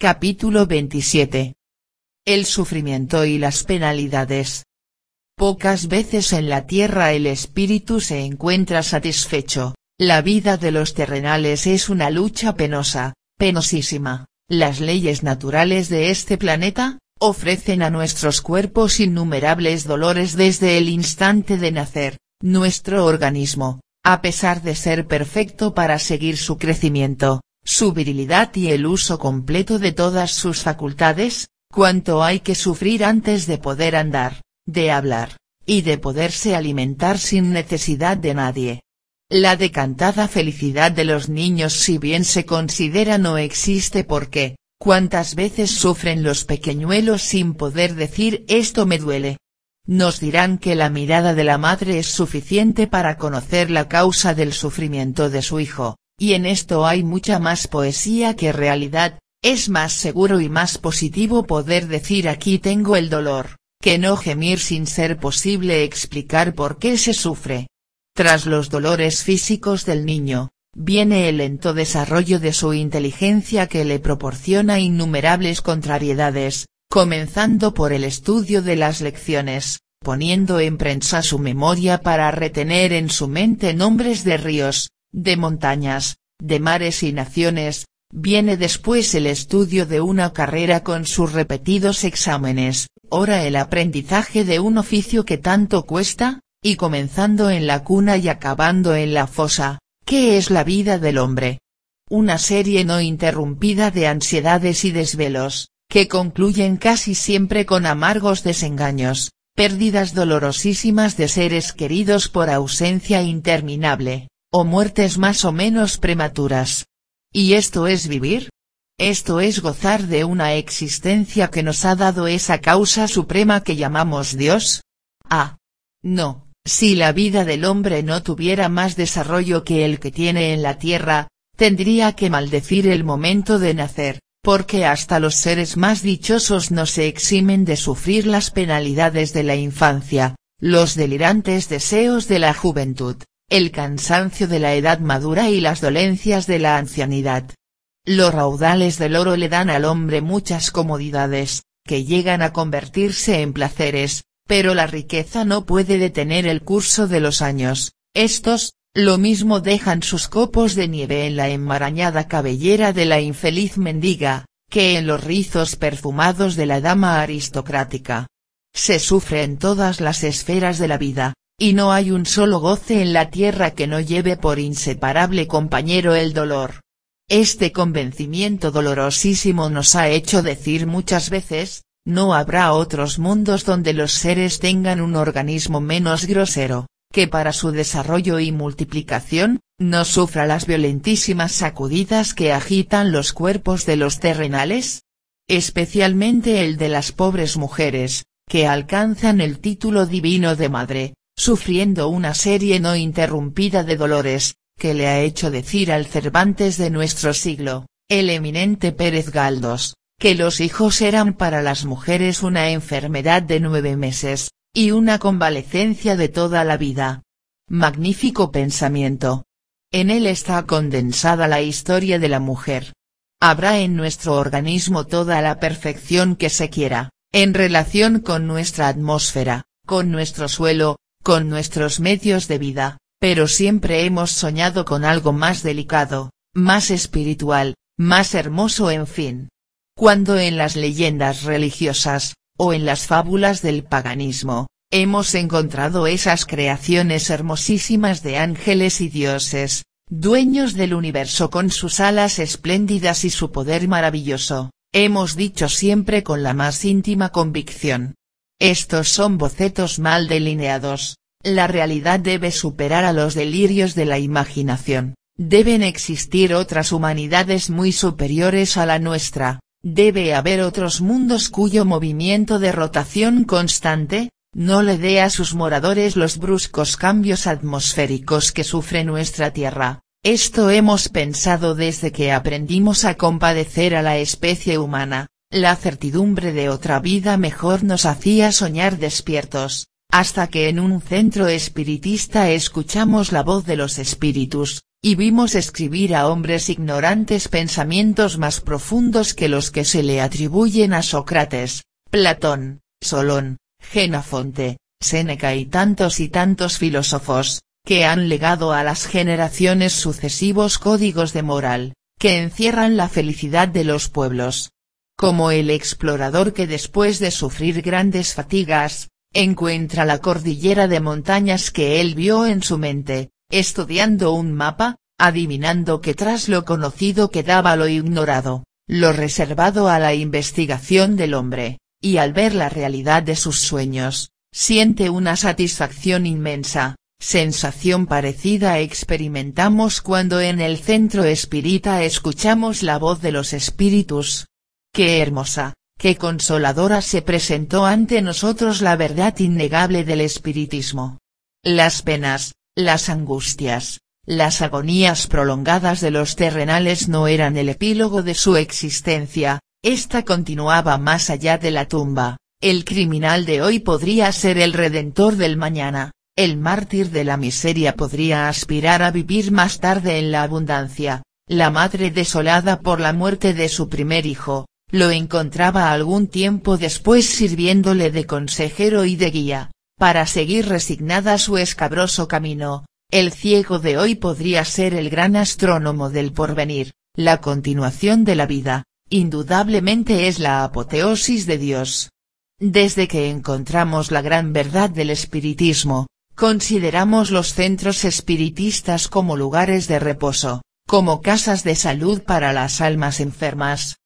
Capítulo 27. El sufrimiento y las penalidades. Pocas veces en la tierra el espíritu se encuentra satisfecho, la vida de los terrenales es una lucha penosa, penosísima, las leyes naturales de este planeta, ofrecen a nuestros cuerpos innumerables dolores desde el instante de nacer, nuestro organismo, a pesar de ser perfecto para seguir su crecimiento, su virilidad y el uso completo de todas sus facultades, cuánto hay que sufrir antes de poder andar, de hablar, y de poderse alimentar sin necesidad de nadie. La decantada felicidad de los niños si bien se considera no existe porque, cuántas veces sufren los pequeñuelos sin poder decir esto me duele. Nos dirán que la mirada de la madre es suficiente para conocer la causa del sufrimiento de su hijo, y en esto hay mucha más poesía que realidad, es más seguro y más positivo poder decir aquí tengo el dolor, que no gemir sin ser posible explicar por qué se sufre. Tras los dolores físicos del niño, viene el lento desarrollo de su inteligencia que le proporciona innumerables contrariedades, comenzando por el estudio de las lecciones, poniendo en prensa su memoria para retener en su mente nombres de ríos, de montañas, de mares y naciones, viene después el estudio de una carrera con sus repetidos exámenes, ora el aprendizaje de un oficio que tanto cuesta, y comenzando en la cuna y acabando en la fosa, ¿qué es la vida del hombre? Una serie no interrumpida de ansiedades y desvelos, que concluyen casi siempre con amargos desengaños, pérdidas dolorosísimas de seres queridos por ausencia interminable, o muertes más o menos prematuras. ¿Y esto es vivir? Esto es gozar de una existencia que nos ha dado esa causa suprema que llamamos Dios? Ah. No, si la vida del hombre no tuviera más desarrollo que el que tiene en la tierra, tendría que maldecir el momento de nacer, porque hasta los seres más dichosos no se eximen de sufrir las penalidades de la infancia, los delirantes deseos de la juventud, el cansancio de la edad madura y las dolencias de la ancianidad. Los raudales del oro le dan al hombre muchas comodidades, que llegan a convertirse en placeres, pero la riqueza no puede detener el curso de los años, estos, lo mismo dejan sus copos de nieve en la enmarañada cabellera de la infeliz mendiga, que en los rizos perfumados de la dama aristocrática. Se sufre en todas las esferas de la vida, y no hay un solo goce en la tierra que no lleve por inseparable compañero el dolor. Este convencimiento dolorosísimo nos ha hecho decir muchas veces, no habrá otros mundos donde los seres tengan un organismo menos grosero, que para su desarrollo y multiplicación, no sufra las violentísimas sacudidas que agitan los cuerpos de los terrenales? Especialmente el de las pobres mujeres, que alcanzan el título divino de madre, sufriendo una serie no interrumpida de dolores, que le ha hecho decir al Cervantes de nuestro siglo, el eminente Pérez Galdós, que los hijos eran para las mujeres una enfermedad de nueve meses, y una convalecencia de toda la vida. Magnífico pensamiento. En él está condensada la historia de la mujer. Habrá en nuestro organismo toda la perfección que se quiera, en relación con nuestra atmósfera, con nuestro suelo, con nuestros medios de vida, pero siempre hemos soñado con algo más delicado, más espiritual, más hermoso en fin. Cuando en las leyendas religiosas, o en las fábulas del paganismo, hemos encontrado esas creaciones hermosísimas de ángeles y dioses, dueños del universo con sus alas espléndidas y su poder maravilloso, hemos dicho siempre con la más íntima convicción, estos son bocetos mal delineados, la realidad debe superar a los delirios de la imaginación, deben existir otras humanidades muy superiores a la nuestra, debe haber otros mundos cuyo movimiento de rotación constante, no le dé a sus moradores los bruscos cambios atmosféricos que sufre nuestra Tierra. Esto hemos pensado desde que aprendimos a compadecer a la especie humana, la certidumbre de otra vida mejor nos hacía soñar despiertos, hasta que en un centro espiritista escuchamos la voz de los espíritus, y vimos escribir a hombres ignorantes pensamientos más profundos que los que se le atribuyen a Sócrates, Platón, Solón, Genofonte, Séneca y tantos y tantos filósofos, que han legado a las generaciones sucesivos códigos de moral, que encierran la felicidad de los pueblos. Como el explorador que después de sufrir grandes fatigas, encuentra la cordillera de montañas que él vio en su mente, estudiando un mapa, adivinando que tras lo conocido quedaba lo ignorado, lo reservado a la investigación del hombre, y al ver la realidad de sus sueños, siente una satisfacción inmensa, sensación parecida experimentamos cuando en el centro espírita escuchamos la voz de los espíritus. Qué hermosa, qué consoladora se presentó ante nosotros la verdad innegable del espiritismo. Las penas, las angustias, las agonías prolongadas de los terrenales no eran el epílogo de su existencia, esta continuaba más allá de la tumba, el criminal de hoy podría ser el redentor del mañana, el mártir de la miseria podría aspirar a vivir más tarde en la abundancia, la madre desolada por la muerte de su primer hijo, lo encontraba algún tiempo después sirviéndole de consejero y de guía, para seguir resignada su escabroso camino, el ciego de hoy podría ser el gran astrónomo del porvenir, la continuación de la vida, indudablemente es la apoteosis de Dios. Desde que encontramos la gran verdad del espiritismo, consideramos los centros espiritistas como lugares de reposo, como casas de salud para las almas enfermas.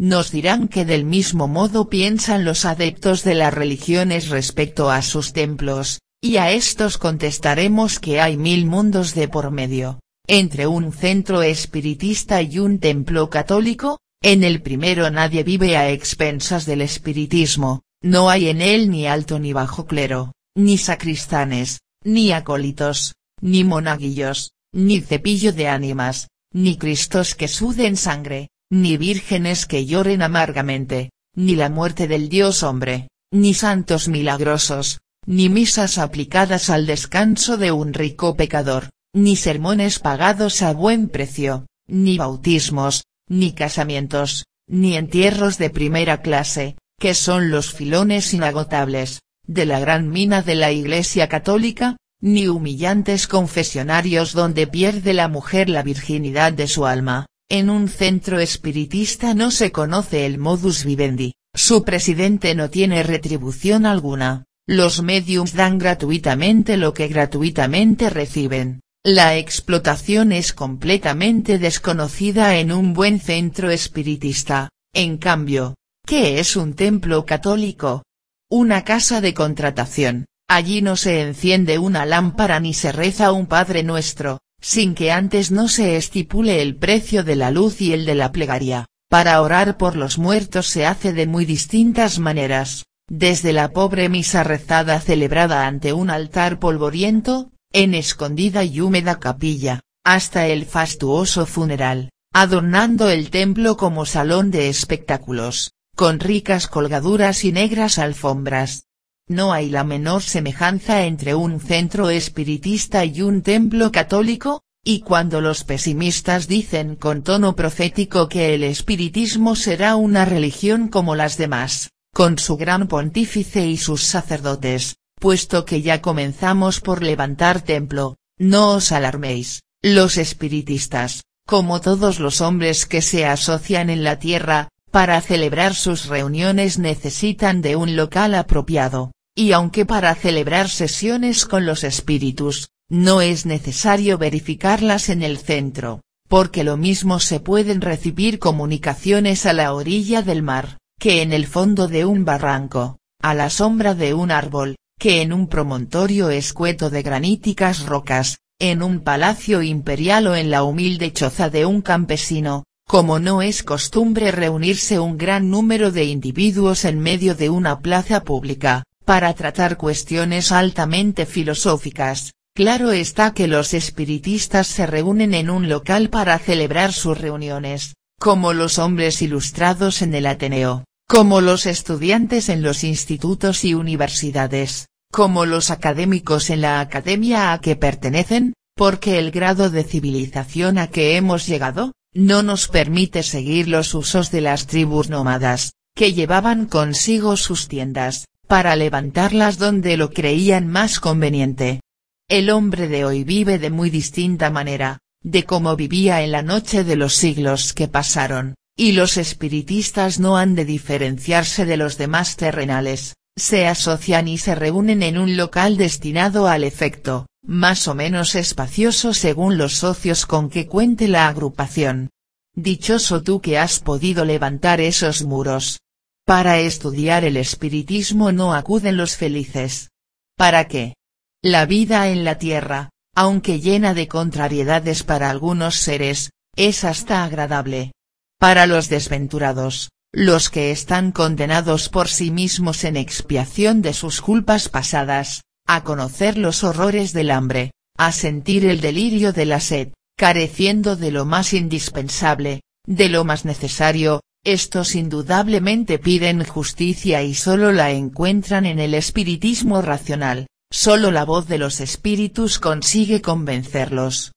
Nos dirán que del mismo modo piensan los adeptos de las religiones respecto a sus templos, y a estos contestaremos que hay mil mundos de por medio, entre un centro espiritista y un templo católico, en el primero nadie vive a expensas del espiritismo, no hay en él ni alto ni bajo clero, ni sacristanes, ni acólitos, ni monaguillos, ni cepillo de ánimas, ni cristos que suden sangre, ni vírgenes que lloren amargamente, ni la muerte del Dios hombre, ni santos milagrosos, ni misas aplicadas al descanso de un rico pecador, ni sermones pagados a buen precio, ni bautismos, ni casamientos, ni entierros de primera clase, que son los filones inagotables, de la gran mina de la Iglesia Católica, ni humillantes confesionarios donde pierde la mujer la virginidad de su alma, en un centro espiritista no se conoce el modus vivendi, su presidente no tiene retribución alguna, los mediums dan gratuitamente lo que gratuitamente reciben, la explotación es completamente desconocida en un buen centro espiritista, en cambio, ¿Qué es un templo católico? Una casa de contratación, allí no se enciende una lámpara ni se reza un Padre Nuestro, sin que antes no se estipule el precio de la luz y el de la plegaria, para orar por los muertos se hace de muy distintas maneras, desde la pobre misa rezada celebrada ante un altar polvoriento, en escondida y húmeda capilla, hasta el fastuoso funeral, adornando el templo como salón de espectáculos, con ricas colgaduras y negras alfombras. No hay la menor semejanza entre un centro espiritista y un templo católico, y cuando los pesimistas dicen con tono profético que el espiritismo será una religión como las demás, con su gran pontífice y sus sacerdotes, puesto que ya comenzamos por levantar templo, no os alarméis, los espiritistas, como todos los hombres que se asocian en la tierra, para celebrar sus reuniones necesitan de un local apropiado, y aunque para celebrar sesiones con los espíritus, no es necesario verificarlas en el centro, porque lo mismo se pueden recibir comunicaciones a la orilla del mar, que en el fondo de un barranco, a la sombra de un árbol, que en un promontorio escueto de graníticas rocas, en un palacio imperial o en la humilde choza de un campesino, como no es costumbre reunirse un gran número de individuos en medio de una plaza pública, para tratar cuestiones altamente filosóficas, claro está que los espiritistas se reúnen en un local para celebrar sus reuniones, como los hombres ilustrados en el Ateneo, como los estudiantes en los institutos y universidades, como los académicos en la academia a que pertenecen, porque el grado de civilización a que hemos llegado, no nos permite seguir los usos de las tribus nómadas, que llevaban consigo sus tiendas, para levantarlas donde lo creían más conveniente. El hombre de hoy vive de muy distinta manera, de cómo vivía en la noche de los siglos que pasaron, y los espiritistas no han de diferenciarse de los demás terrenales, se asocian y se reúnen en un local destinado al efecto, más o menos espacioso según los socios con que cuente la agrupación. Dichoso tú que has podido levantar esos muros. Para estudiar el espiritismo no acuden los felices. ¿Para qué? La vida en la tierra, aunque llena de contrariedades para algunos seres, es hasta agradable. Para los desventurados, los que están condenados por sí mismos en expiación de sus culpas pasadas, a conocer los horrores del hambre, a sentir el delirio de la sed, careciendo de lo más indispensable, de lo más necesario, estos indudablemente piden justicia y solo la encuentran en el espiritismo racional, solo la voz de los espíritus consigue convencerlos.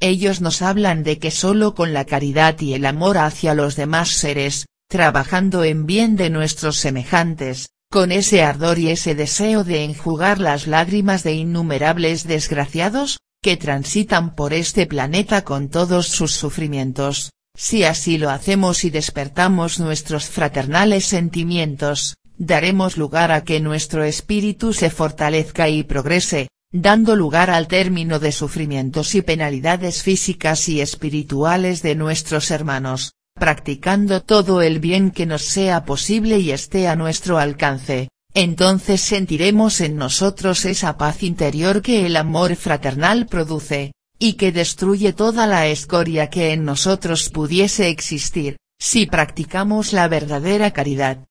Ellos nos hablan de que solo con la caridad y el amor hacia los demás seres, trabajando en bien de nuestros semejantes, con ese ardor y ese deseo de enjugar las lágrimas de innumerables desgraciados, que transitan por este planeta con todos sus sufrimientos, si así lo hacemos y despertamos nuestros fraternales sentimientos, daremos lugar a que nuestro espíritu se fortalezca y progrese, dando lugar al término de sufrimientos y penalidades físicas y espirituales de nuestros hermanos, practicando todo el bien que nos sea posible y esté a nuestro alcance, entonces sentiremos en nosotros esa paz interior que el amor fraternal produce, y que destruye toda la escoria que en nosotros pudiese existir, si practicamos la verdadera caridad,